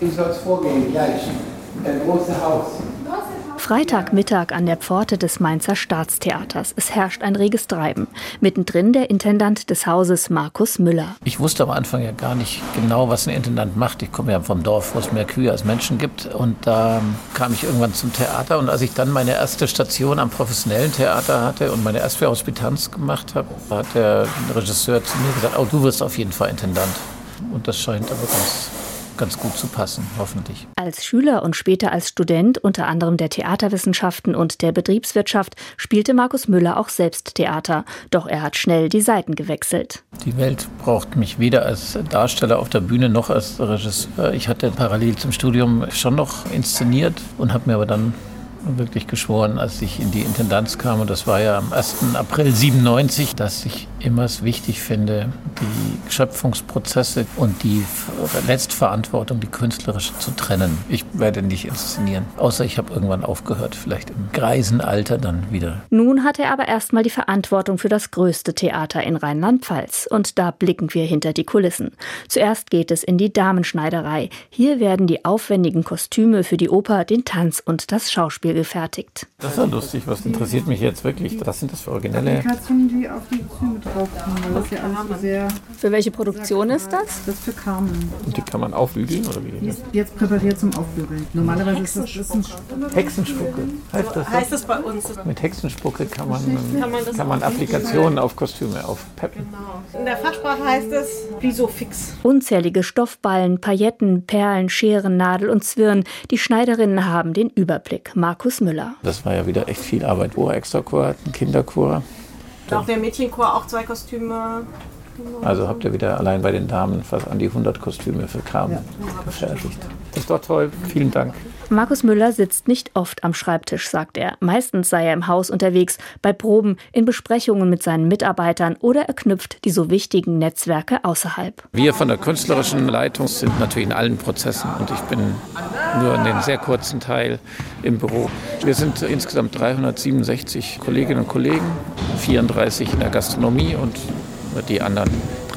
Wie soll es vorgehen gleich? Der große Haus. Freitagmittag an der Pforte des Mainzer Staatstheaters. Es herrscht ein reges Treiben. Mittendrin der Intendant des Hauses, Markus Müller. Ich wusste am Anfang ja gar nicht genau, was ein Intendant macht. Ich komme ja vom Dorf, wo es mehr Kühe als Menschen gibt. Und da kam ich irgendwann zum Theater. Und als ich dann meine erste Station am professionellen Theater hatte und meine erste Hospitanz gemacht habe, hat der Regisseur zu mir gesagt, oh, du wirst auf jeden Fall Intendant. Und das scheint aber ganz ganz gut zu passen, hoffentlich. Als Schüler und später als Student unter anderem der Theaterwissenschaften und der Betriebswirtschaft spielte Markus Müller auch selbst Theater. Doch er hat schnell die Seiten gewechselt. Die Welt braucht mich weder als Darsteller auf der Bühne noch als Regisseur. Ich hatte parallel zum Studium schon noch inszeniert und habe mir aber dann wirklich geschworen, als ich in die Intendanz kam. Und das war ja am 1. April 97, dass ich immer es wichtig finde, die Schöpfungsprozesse und die Letztverantwortung, die künstlerische, zu trennen. Ich werde nicht inszenieren, außer ich habe irgendwann aufgehört, vielleicht im greisen Alter dann wieder. Nun hat er aber erstmal die Verantwortung für das größte Theater in Rheinland-Pfalz. Und da blicken wir hinter die Kulissen. Zuerst geht es in die Damenschneiderei. Hier werden die aufwendigen Kostüme für die Oper, den Tanz und das Schauspiel Beispiel gefertigt. Das ist ja lustig, was interessiert mich jetzt wirklich? Was sind das für originelle? Applikationen, die auf die Kostüme drauf kommen, das ja alles sehr Für welche Produktion ist das? Das ist für Carmen. Und die kann man aufbügeln oder wie? Die ist jetzt präpariert zum Aufbügeln. Normalerweise ist das, das ein Hexenspucke. Heißt das, heißt das bei uns? Mit Hexenspucke kann man, kann man, kann man Applikationen auf Kostüme aufpeppen. Genau. In der Fachsprache heißt es Risofix. Unzählige Stoffballen, Pailletten, Perlen, Scheren, Nadel und Zwirn. Die Schneiderinnen haben den Überblick. Markus Müller. Das war ja wieder echt viel Arbeit. Chor, Extrachor, ein Kinderchor. Auch der Mädchenchor, auch zwei Kostüme. Also habt ihr wieder allein bei den Damen fast an die 100 Kostüme für Carmen ja. gefertigt. Das ist doch toll. Vielen Dank. Markus Müller sitzt nicht oft am Schreibtisch, sagt er. Meistens sei er im Haus unterwegs, bei Proben, in Besprechungen mit seinen Mitarbeitern oder er knüpft die so wichtigen Netzwerke außerhalb. Wir von der künstlerischen Leitung sind natürlich in allen Prozessen und ich bin nur in den sehr kurzen Teil im Büro. Wir sind insgesamt 367 Kolleginnen und Kollegen, 34 in der Gastronomie und die anderen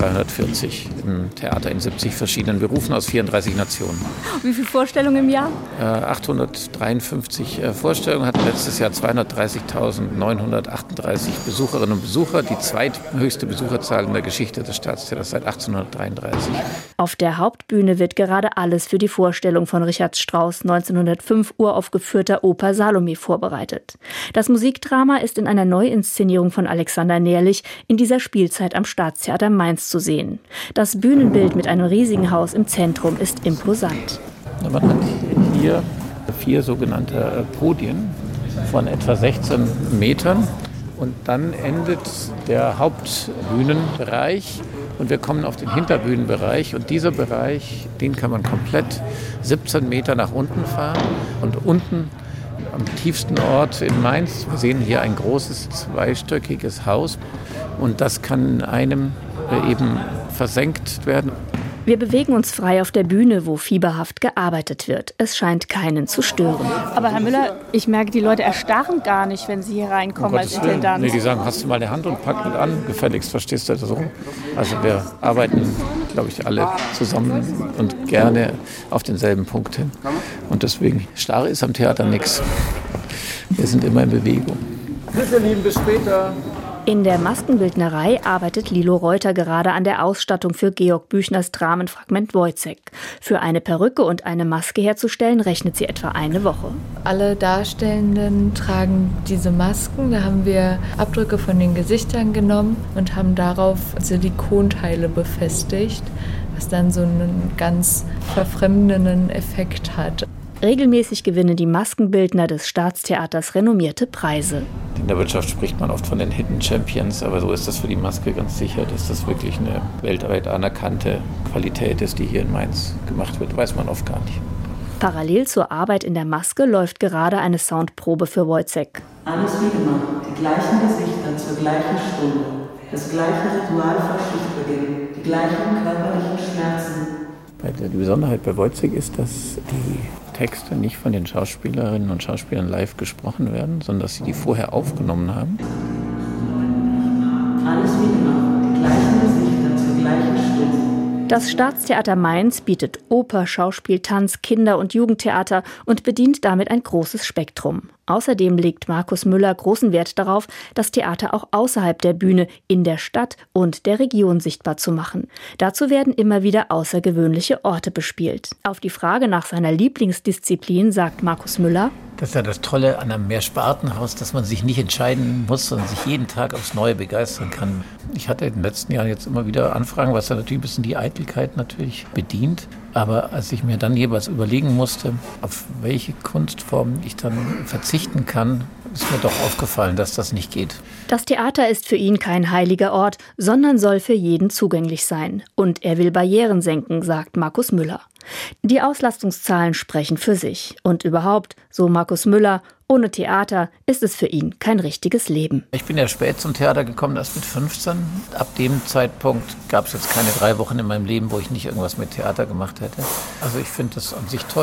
340 im Theater in 70 verschiedenen Berufen aus 34 Nationen. Wie viele Vorstellungen im Jahr? Äh, 853 äh, Vorstellungen, hatten letztes Jahr 230.938 Besucherinnen und Besucher, die zweithöchste Besucherzahl in der Geschichte des Staatstheaters seit 1833. Auf der Hauptbühne wird gerade alles für die Vorstellung von Richard Strauss 1905 uraufgeführter Oper Salome vorbereitet. Das Musikdrama ist in einer Neuinszenierung von Alexander Nährlich in dieser Spielzeit am Staatstheater Mainz zu sehen. Das Bühnenbild mit einem riesigen Haus im Zentrum ist imposant. Man hat hier vier sogenannte äh, Podien von etwa 16 Metern. Und dann endet der Hauptbühnenbereich und wir kommen auf den Hinterbühnenbereich. Und dieser Bereich, den kann man komplett 17 Meter nach unten fahren. Und unten am tiefsten Ort in Mainz, wir sehen hier ein großes zweistöckiges Haus. Und das kann einem eben versenkt werden. Wir bewegen uns frei auf der Bühne, wo fieberhaft gearbeitet wird. Es scheint keinen zu stören. Aber Herr Müller, ich merke, die Leute erstarren gar nicht, wenn sie hier reinkommen um als Intendant. Nee, die sagen, hast du mal eine Hand und pack mit an, gefälligst, verstehst du das so? Also wir arbeiten, glaube ich, alle zusammen und gerne auf denselben Punkt hin. Und deswegen, starr ist am Theater nichts. Wir sind immer in Bewegung. Bitte, Lieben, bis später. In der Maskenbildnerei arbeitet Lilo Reuter gerade an der Ausstattung für Georg Büchners Dramenfragment Wojcek. Für eine Perücke und eine Maske herzustellen, rechnet sie etwa eine Woche. Alle Darstellenden tragen diese Masken. Da haben wir Abdrücke von den Gesichtern genommen und haben darauf Silikonteile befestigt, was dann so einen ganz verfremdenden Effekt hat. Regelmäßig gewinnen die Maskenbildner des Staatstheaters renommierte Preise. In der Wirtschaft spricht man oft von den Hidden Champions, aber so ist das für die Maske ganz sicher, dass das wirklich eine weltweit anerkannte Qualität ist, die hier in Mainz gemacht wird. Weiß man oft gar nicht. Parallel zur Arbeit in der Maske läuft gerade eine Soundprobe für Wojcek. Alles wie immer, die gleichen Gesichter zur gleichen Stunde, das gleiche Ritual vor Schichtbeginn, die gleichen körperlichen Schmerzen. Die Besonderheit bei Wojcek ist, dass die Texte nicht von den Schauspielerinnen und Schauspielern live gesprochen werden, sondern dass sie die vorher aufgenommen haben. Das Staatstheater Mainz bietet Oper, Schauspiel, Tanz, Kinder- und Jugendtheater und bedient damit ein großes Spektrum. Außerdem legt Markus Müller großen Wert darauf, das Theater auch außerhalb der Bühne, in der Stadt und der Region sichtbar zu machen. Dazu werden immer wieder außergewöhnliche Orte bespielt. Auf die Frage nach seiner Lieblingsdisziplin sagt Markus Müller, das ist ja das Tolle an einem Mehrspartenhaus, dass man sich nicht entscheiden muss, sondern sich jeden Tag aufs Neue begeistern kann. Ich hatte in den letzten Jahren jetzt immer wieder Anfragen, was ja natürlich ein bisschen die Eitelkeit natürlich bedient. Aber als ich mir dann jeweils überlegen musste, auf welche Kunstform ich dann verzichten kann, ist mir doch aufgefallen, dass das nicht geht. Das Theater ist für ihn kein heiliger Ort, sondern soll für jeden zugänglich sein. Und er will Barrieren senken, sagt Markus Müller. Die Auslastungszahlen sprechen für sich. Und überhaupt, so Markus Müller, ohne Theater ist es für ihn kein richtiges Leben. Ich bin ja spät zum Theater gekommen, erst mit 15. Ab dem Zeitpunkt gab es jetzt keine drei Wochen in meinem Leben, wo ich nicht irgendwas mit Theater gemacht hätte. Also ich finde das an sich toll.